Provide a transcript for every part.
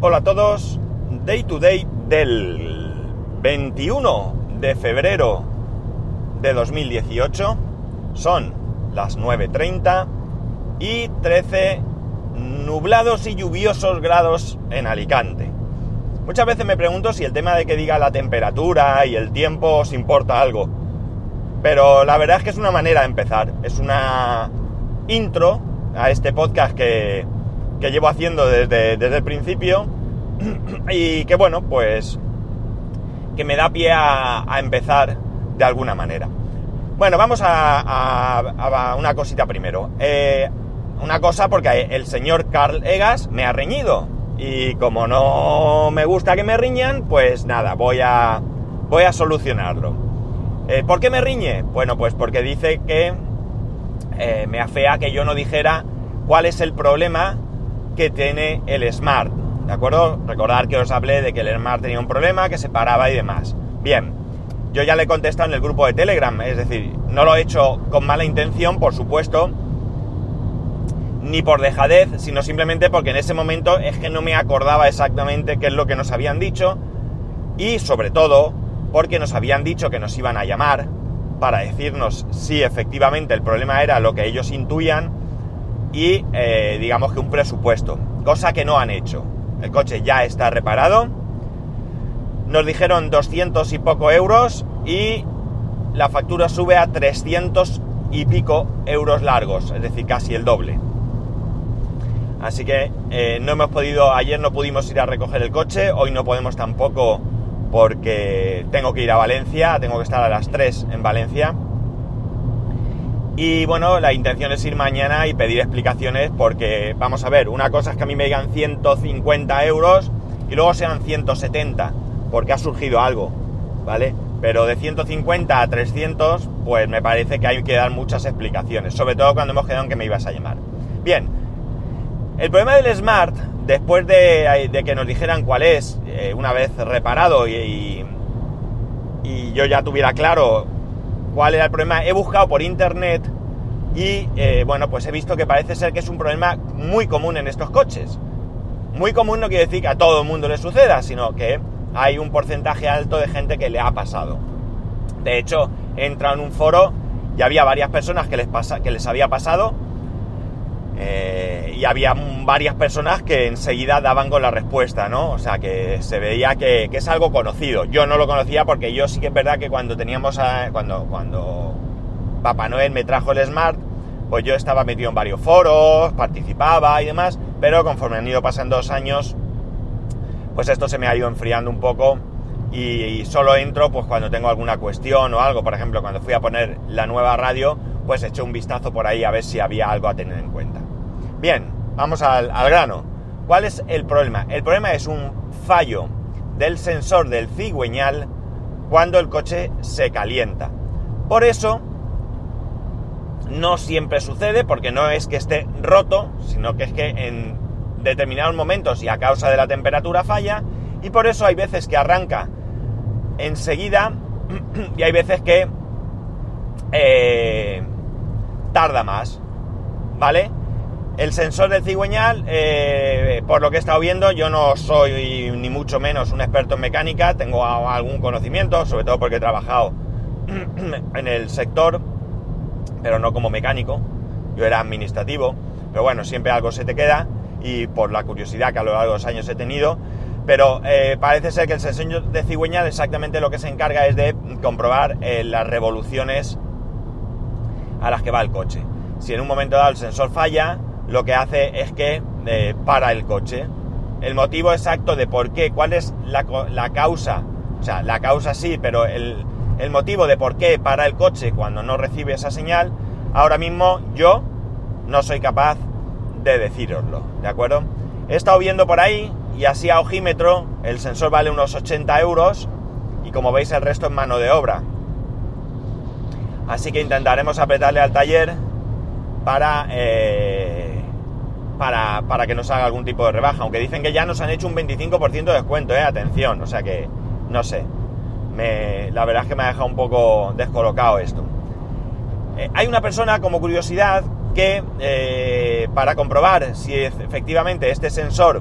Hola a todos, Day to Day del 21 de febrero de 2018. Son las 9.30 y 13 nublados y lluviosos grados en Alicante. Muchas veces me pregunto si el tema de que diga la temperatura y el tiempo os importa algo. Pero la verdad es que es una manera de empezar. Es una intro a este podcast que, que llevo haciendo desde, desde, el principio y que bueno, pues que me da pie a, empezar de alguna manera. Bueno, vamos a, a, a una cosita primero. Eh, una cosa porque el señor Carl Egas me ha reñido y como no me gusta que me riñan, pues nada, voy a, voy a solucionarlo. Eh, ¿Por qué me riñe? Bueno, pues porque dice que eh, me afea que yo no dijera cuál es el problema que tiene el Smart. ¿De acuerdo? Recordar que os hablé de que el Smart tenía un problema, que se paraba y demás. Bien, yo ya le he contestado en el grupo de Telegram, es decir, no lo he hecho con mala intención, por supuesto, ni por dejadez, sino simplemente porque en ese momento es que no me acordaba exactamente qué es lo que nos habían dicho y sobre todo porque nos habían dicho que nos iban a llamar para decirnos si efectivamente el problema era lo que ellos intuían y eh, digamos que un presupuesto, cosa que no han hecho. El coche ya está reparado, nos dijeron 200 y poco euros y la factura sube a 300 y pico euros largos, es decir, casi el doble. Así que eh, no hemos podido, ayer no pudimos ir a recoger el coche, hoy no podemos tampoco porque tengo que ir a Valencia, tengo que estar a las 3 en Valencia. Y bueno, la intención es ir mañana y pedir explicaciones porque, vamos a ver, una cosa es que a mí me digan 150 euros y luego sean 170, porque ha surgido algo, ¿vale? Pero de 150 a 300, pues me parece que hay que dar muchas explicaciones, sobre todo cuando hemos quedado en que me ibas a llamar. Bien, el problema del Smart, después de, que nos dijeran cuál es, eh, una vez reparado y, y, yo ya tuviera claro cuál era el problema, he buscado por internet y eh, bueno, pues he visto que parece ser que es un problema muy común en estos coches. Muy común no quiere decir que a todo el mundo le suceda, sino que hay un porcentaje alto de gente que le ha pasado. De hecho, he entrado en un foro y había varias personas que les, pasa, que les había pasado eh, y había varias personas que enseguida daban con la respuesta, ¿no? O sea, que se veía que, es algo conocido. Yo no lo conocía porque yo sí que es verdad que cuando teníamos, cuando, cuando Papá Noel me trajo el Smart, pues yo estaba metido en varios foros, participaba y demás, pero conforme han ido pasando dos años, pues esto se me ha ido enfriando un poco y, y solo entro pues cuando tengo alguna cuestión o algo. Por ejemplo, cuando fui a poner la nueva radio, pues eché un vistazo por ahí a ver si había algo a tener en cuenta. Bien, vamos al, grano. ¿Cuál es el problema? El problema es un fallo del sensor del cigüeñal cuando el coche se calienta. Por eso, no siempre sucede, porque no es que esté roto, sino que es que en determinados momentos y a causa de la temperatura falla, y por eso hay veces que arranca enseguida y hay veces que eh, tarda más, ¿vale? El sensor del cigüeñal, eh, por lo que he estado viendo, yo no soy ni mucho menos un experto en mecánica, tengo algún conocimiento, sobre todo porque he trabajado en el sector, pero no como mecánico, yo era administrativo, pero bueno, siempre algo se te queda y por la curiosidad que a lo largo de los años he tenido, pero eh, parece ser que el sensor de cigüeñal exactamente lo que se encarga es de comprobar eh, las revoluciones a las que va el coche. Si en un momento dado el sensor falla, lo que hace es que eh, para el coche. El motivo exacto de por qué, cuál es la, causa, o sea, la causa sí, pero el, el motivo de por qué para el coche cuando no recibe esa señal, ahora mismo yo no soy capaz de deciroslo, ¿de acuerdo? He estado viendo por ahí y así a ojímetro el sensor vale unos 80 euros y como veis el resto es mano de obra. Así que intentaremos apretarle al taller para, eh, para, para, que nos haga algún tipo de rebaja. Aunque dicen que ya nos han hecho un 25% de descuento, eh, atención. O sea que, no sé. Me, la verdad es que me ha dejado un poco descolocado esto. Eh, hay una persona, como curiosidad, que para comprobar si efectivamente este sensor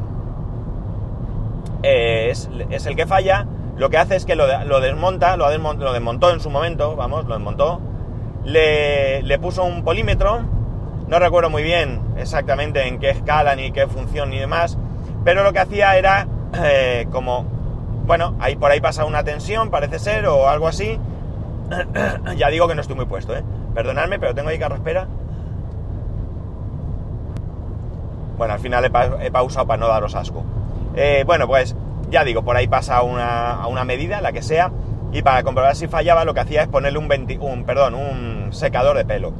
eh, es, es el que falla, lo que hace es que lo, lo desmonta, lo desmontó en su momento, vamos, lo desmontó, le, le puso un polímetro, no recuerdo muy bien exactamente en qué escala, ni qué función, ni demás, pero lo que hacía era eh, como, bueno, ahí por ahí pasa una tensión, parece ser, o algo así, ya digo que no estoy muy puesto, ¿eh? Perdonadme, pero tengo ahí carraspera. Bueno, al final he, pa- he pausado para no daros asco. Eh, bueno, pues ya digo, por ahí pasa una, a una medida, la que sea, y para comprobar si fallaba lo que hacía es ponerle un, venti- un perdón, un secador de pelo.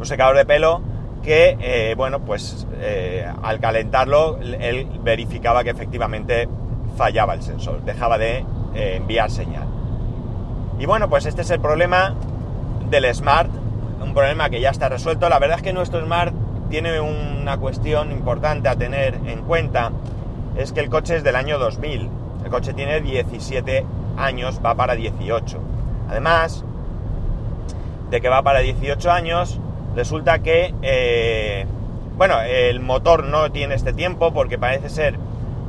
Un secador de pelo que, eh, bueno, pues eh, al calentarlo, él verificaba que efectivamente fallaba el sensor, dejaba de eh, enviar señal. Y bueno, pues este es el problema del Smart, un problema que ya está resuelto. La verdad es que nuestro Smart tiene una cuestión importante a tener en cuenta, es que el coche es del año 2000, el coche tiene 17 años, va para 18. Además de que va para 18 años, resulta que, eh, bueno, el motor no tiene este tiempo porque parece ser,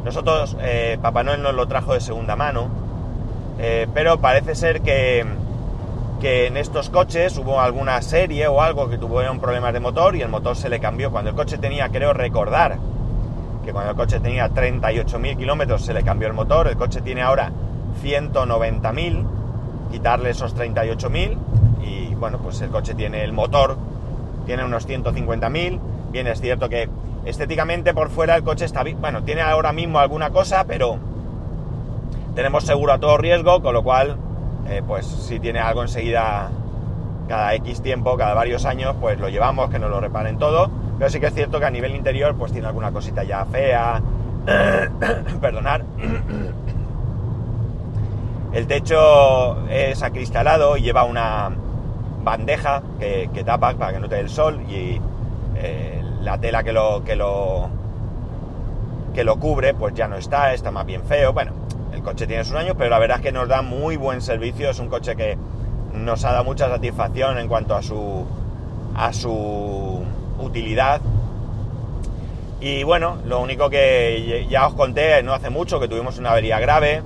nosotros, eh, Papá Noel nos lo trajo de segunda mano, eh, pero parece ser que, que en estos coches hubo alguna serie o algo que tuvieron problemas de motor y el motor se le cambió. Cuando el coche tenía, creo recordar, que cuando el coche tenía 38.000 kilómetros se le cambió el motor, el coche tiene ahora 190.000, quitarle esos 38.000 y bueno, pues el coche tiene el motor, tiene unos 150.000, bien es cierto que estéticamente por fuera el coche está bien, bueno, tiene ahora mismo alguna cosa, pero tenemos seguro a todo riesgo, con lo cual, eh, pues si tiene algo enseguida, cada X tiempo, cada varios años, pues lo llevamos, que nos lo reparen todo. Pero sí que es cierto que a nivel interior, pues tiene alguna cosita ya fea. Perdonar. El techo es acristalado y lleva una bandeja que, que tapa para que no te dé el sol y eh, la tela que lo, que lo que lo cubre pues ya no está, está más bien feo. Bueno, el coche tiene sus años, pero la verdad es que nos da muy buen servicio. Es un coche que nos ha dado mucha satisfacción en cuanto a su a su utilidad. Y bueno, lo único que ya os conté no hace mucho que tuvimos una avería grave,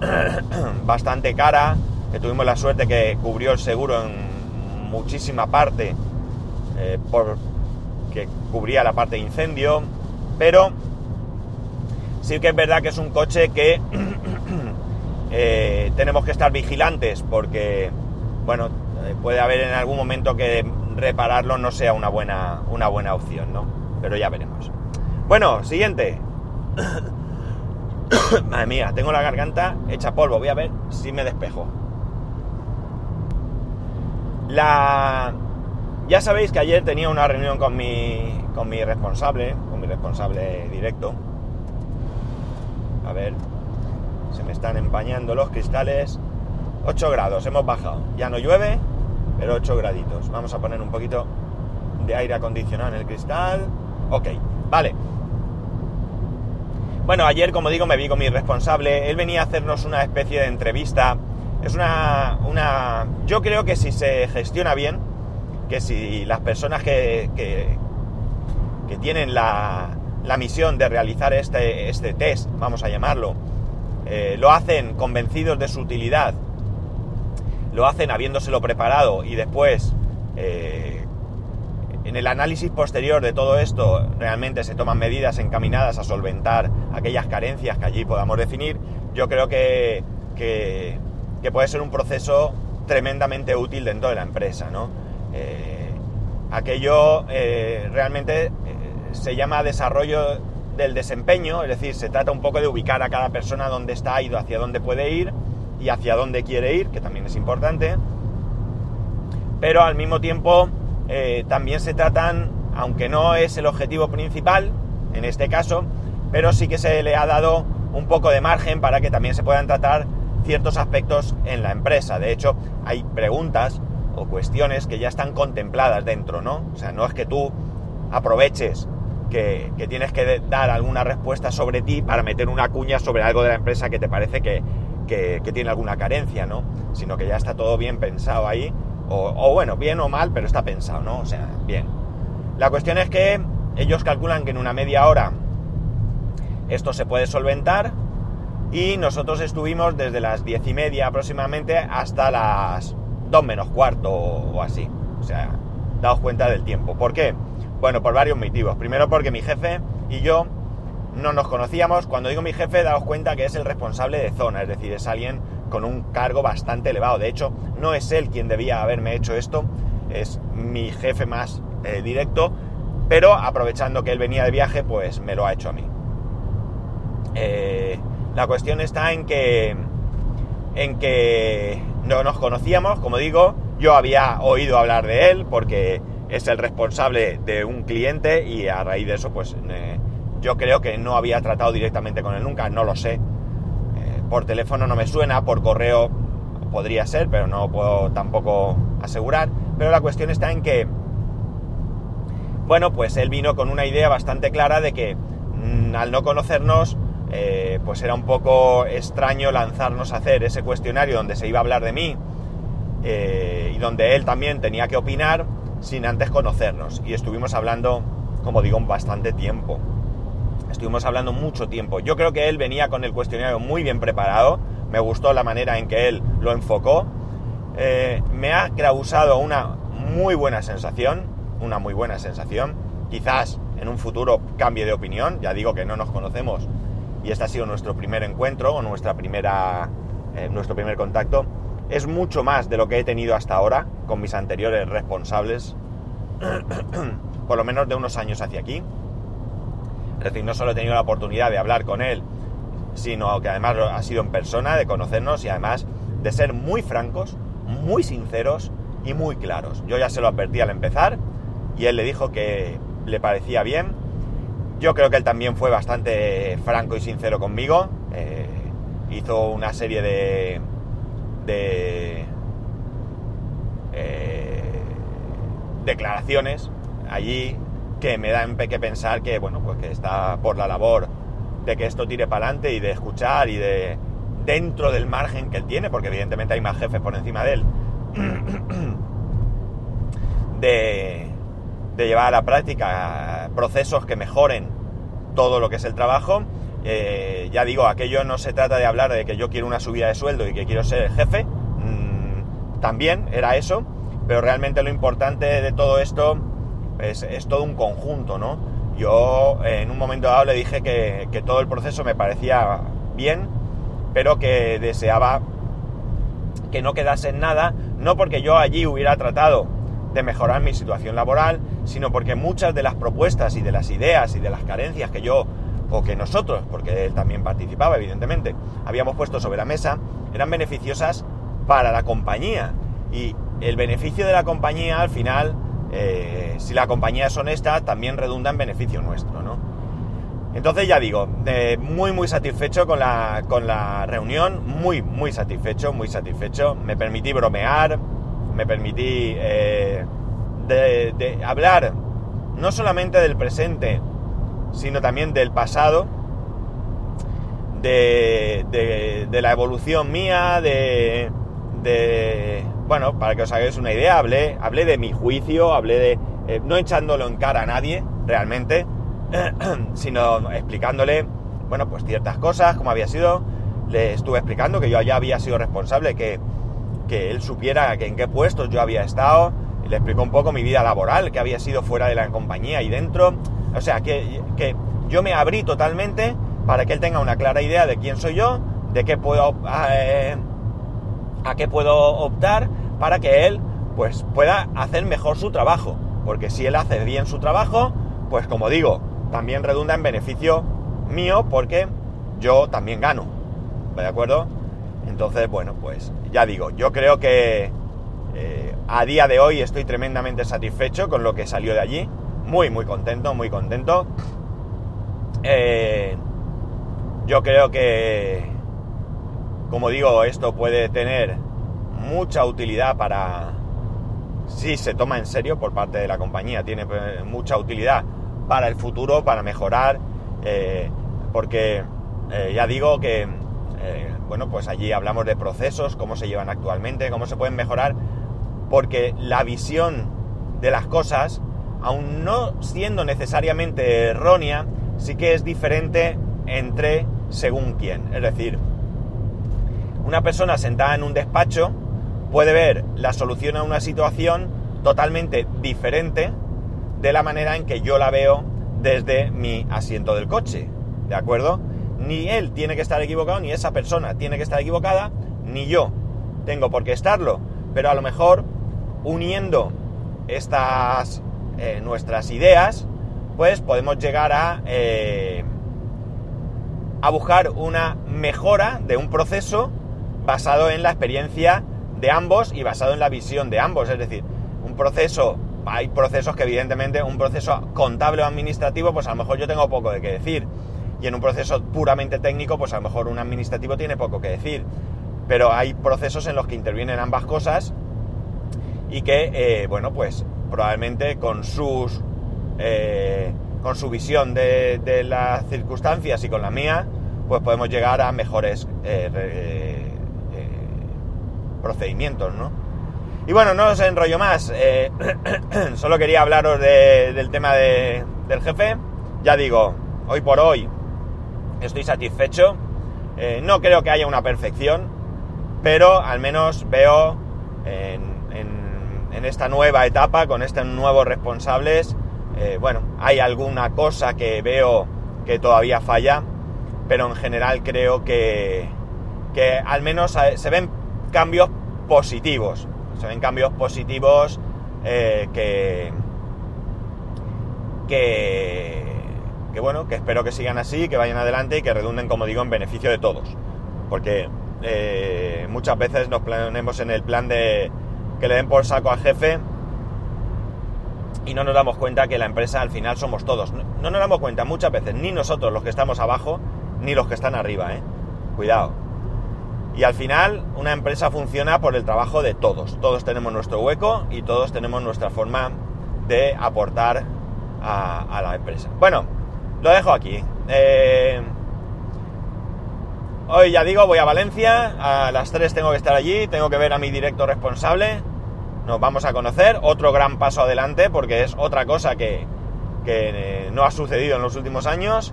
bastante cara, que tuvimos la suerte que cubrió el seguro en muchísima parte, eh, por que cubría la parte de incendio, pero sí que es verdad que es un coche que eh, tenemos que estar vigilantes porque, bueno, eh, puede haber en algún momento que repararlo no sea una buena, una buena opción, ¿no? Pero ya veremos. Bueno, siguiente. Madre mía, tengo la garganta hecha polvo. Voy a ver si me despejo. La... Ya sabéis que ayer tenía una reunión con mi, con mi responsable, con mi responsable directo. A ver, se me están empañando los cristales. 8 grados, hemos bajado. Ya no llueve, pero 8 graditos. Vamos a poner un poquito de aire acondicionado en el cristal. Ok, vale. Bueno, ayer, como digo, me vi con mi responsable. Él venía a hacernos una especie de entrevista. Es una. una yo creo que si se gestiona bien, que si las personas que, que, tienen la, la, misión de realizar este, este test, vamos a llamarlo, eh, lo hacen convencidos de su utilidad, lo hacen habiéndoselo preparado y después, eh, en el análisis posterior de todo esto, realmente se toman medidas encaminadas a solventar aquellas carencias que allí podamos definir, yo creo que, que, que puede ser un proceso tremendamente útil dentro de la empresa, ¿no? Eh, aquello eh, realmente eh, se llama desarrollo del desempeño, es decir, se trata un poco de ubicar a cada persona dónde está ido, hacia dónde puede ir y hacia dónde quiere ir, que también es importante. Pero al mismo tiempo también se tratan, aunque no es el objetivo principal, en este caso, pero sí que se le ha dado un poco de margen para que también se puedan tratar ciertos aspectos en la empresa. De hecho, hay preguntas o cuestiones que ya están contempladas dentro, ¿no? O sea, no es que tú aproveches que, tienes que dar alguna respuesta sobre ti para meter una cuña sobre algo de la empresa que te parece que tiene alguna carencia, ¿no? Sino que ya está todo bien pensado ahí, o, o, bueno, bien o mal, pero está pensado, ¿no? O sea, bien. La cuestión es que ellos calculan que en una media hora esto se puede solventar y nosotros estuvimos desde las diez y media aproximadamente hasta las dos menos cuarto o así. O sea, daos cuenta del tiempo. ¿Por qué? Bueno, por varios motivos. Primero porque mi jefe y yo no nos conocíamos. Cuando digo mi jefe, daos cuenta que es el responsable de zona, es decir, es alguien con un cargo bastante elevado. De hecho, no es él quien debía haberme hecho esto, es mi jefe más eh, directo, pero aprovechando que él venía de viaje, pues me lo ha hecho a mí. Eh, la cuestión está en que, en que no nos conocíamos, como digo, yo había oído hablar de él porque es el responsable de un cliente y a raíz de eso, pues eh, yo creo que no había tratado directamente con él nunca, no lo sé. por teléfono no me suena, por correo podría ser, pero no puedo tampoco asegurar. Pero la cuestión está en que, bueno, pues él vino con una idea bastante clara de que mm, al no conocernos, eh, pues era un poco extraño lanzarnos a hacer ese cuestionario donde se iba a hablar de mí eh, y donde él también tenía que opinar sin antes conocernos. Y estuvimos hablando, como digo, bastante tiempo. Estuvimos hablando mucho tiempo. Yo creo que él venía con el cuestionario muy bien preparado. Me gustó la manera en que él lo enfocó. Eh, me ha causado una muy buena sensación. Una muy buena sensación. Quizás en un futuro cambie de opinión. Ya digo que no nos conocemos y este ha sido nuestro primer encuentro o nuestra primera, eh, nuestro primer contacto. Es mucho más de lo que he tenido hasta ahora con mis anteriores responsables, por lo menos de unos años hacia aquí. Es decir, no solo he tenido la oportunidad de hablar con él, sino que además ha sido en persona, de conocernos y además de ser muy francos, muy sinceros y muy claros. Yo ya se lo advertí al empezar y él le dijo que le parecía bien. Yo creo que él también fue bastante franco y sincero conmigo. Eh, hizo una serie de, de eh, declaraciones allí que me dan que pensar que, bueno, pues que está por la labor de que esto tire para adelante y de escuchar y de dentro del margen que él tiene, porque evidentemente hay más jefes por encima de él, de, de llevar a la práctica procesos que mejoren todo lo que es el trabajo. Eh, ya digo, aquello no se trata de hablar de que yo quiero una subida de sueldo y que quiero ser el jefe, mm, también era eso, pero realmente lo importante de todo esto es, todo un conjunto, ¿no? Yo en un momento dado le dije que, todo el proceso me parecía bien, pero que deseaba que no quedase en nada, no porque yo allí hubiera tratado de mejorar mi situación laboral, sino porque muchas de las propuestas y de las ideas y de las carencias que yo, o que nosotros, porque él también participaba evidentemente, habíamos puesto sobre la mesa, eran beneficiosas para la compañía. Y el beneficio de la compañía al final eh, si la compañía es honesta, también redunda en beneficio nuestro, ¿no? Entonces ya digo, muy muy satisfecho con la, con la reunión, muy muy satisfecho, muy satisfecho. Me permití bromear, me permití eh, de, hablar no solamente del presente, sino también del pasado, de, de la evolución mía, de, bueno, para que os hagáis una idea, hablé, hablé de mi juicio, hablé de, eh, no echándolo en cara a nadie, realmente, sino explicándole, bueno, pues ciertas cosas, como había sido, le estuve explicando que yo ya había sido responsable, que, que él supiera que en qué puestos yo había estado, le explicó un poco mi vida laboral, que había sido fuera de la compañía y dentro, o sea, que, que yo me abrí totalmente para que él tenga una clara idea de quién soy yo, de qué puedo... Eh, a qué puedo optar para que él pues pueda hacer mejor su trabajo. Porque si él hace bien su trabajo, pues como digo, también redunda en beneficio mío porque yo también gano. ¿De acuerdo? Entonces, bueno, pues ya digo, yo creo que eh, a día de hoy estoy tremendamente satisfecho con lo que salió de allí. Muy, muy contento, muy contento. Eh, yo creo que como digo, esto puede tener mucha utilidad para, si se toma en serio por parte de la compañía, tiene eh, mucha utilidad para el futuro, para mejorar, eh, porque ya digo que, bueno, pues allí hablamos de procesos, cómo se llevan actualmente, cómo se pueden mejorar, porque la visión de las cosas, aun no siendo necesariamente errónea, sí que es diferente entre según quién. Es decir, una persona sentada en un despacho puede ver la solución a una situación totalmente diferente de la manera en que yo la veo desde mi asiento del coche. ¿De acuerdo? Ni él tiene que estar equivocado, ni esa persona tiene que estar equivocada, ni yo tengo por qué estarlo. Pero a lo mejor uniendo estas eh, nuestras ideas, pues podemos llegar a, eh, buscar una mejora de un proceso basado en la experiencia de ambos y basado en la visión de ambos. Es decir, un proceso, hay procesos que evidentemente, un proceso contable o administrativo, pues a lo mejor yo tengo poco de qué decir. Y en un proceso puramente técnico, pues a lo mejor un administrativo tiene poco que decir. Pero hay procesos en los que intervienen ambas cosas y que, eh, bueno, pues probablemente con sus... Eh, con su visión de, las circunstancias y con la mía, pues podemos llegar a mejores eh, procedimientos, ¿no? Y bueno, no os enrollo más, solo quería hablaros del tema del jefe. Ya digo, hoy por hoy estoy satisfecho. no creo que haya una perfección, pero al menos veo en en esta nueva etapa, con estos nuevos responsables, eh, bueno, hay alguna cosa que veo que todavía falla, pero en general creo que, que al menos se ven cambios positivos. Se ven cambios positivos eh, que, que, bueno, que espero que sigan así, que vayan adelante y que redunden, como digo, en beneficio de todos. Porque eh, muchas veces nos ponemos en el plan de que le den por saco al jefe y no nos damos cuenta que la empresa al final somos todos. No, nos damos cuenta muchas veces, ni nosotros los que estamos abajo, ni los que están arriba, ¿eh? Cuidado. Y al final una empresa funciona por el trabajo de todos. Todos tenemos nuestro hueco y todos tenemos nuestra forma de aportar a, la empresa. Bueno, lo dejo aquí. Eh, Hoy ya digo, voy a Valencia, a las 3 tengo que estar allí, tengo que ver a mi directo responsable, nos vamos a conocer, otro gran paso adelante porque es otra cosa que, que no ha sucedido en los últimos años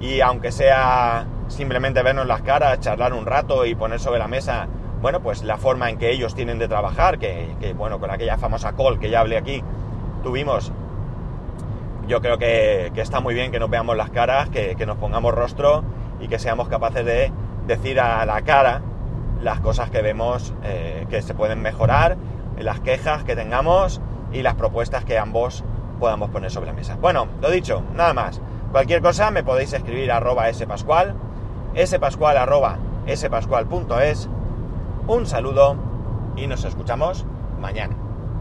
y aunque sea simplemente vernos las caras, charlar un rato y poner sobre la mesa, bueno, pues la forma en que ellos tienen de trabajar, que, bueno, con aquella famosa call que ya hablé aquí, tuvimos, yo creo que, está muy bien que nos veamos las caras, que, que nos pongamos rostro y que seamos capaces de decir a la cara las cosas que vemos eh, que se pueden mejorar, las quejas que tengamos y las propuestas que ambos podamos poner sobre la mesa. Bueno, lo dicho, nada más. Cualquier cosa me podéis escribir arroba spascual, spascual arroba spascual.es. Un saludo y nos escuchamos mañana.